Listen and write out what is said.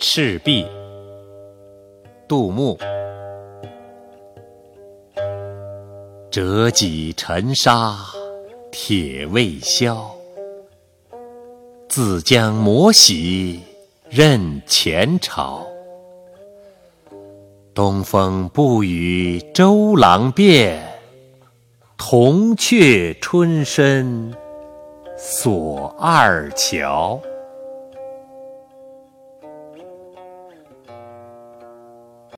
赤壁。杜牧。折戟沉沙铁未销自将磨洗认前朝。东风不与周郎便铜雀春深锁二乔。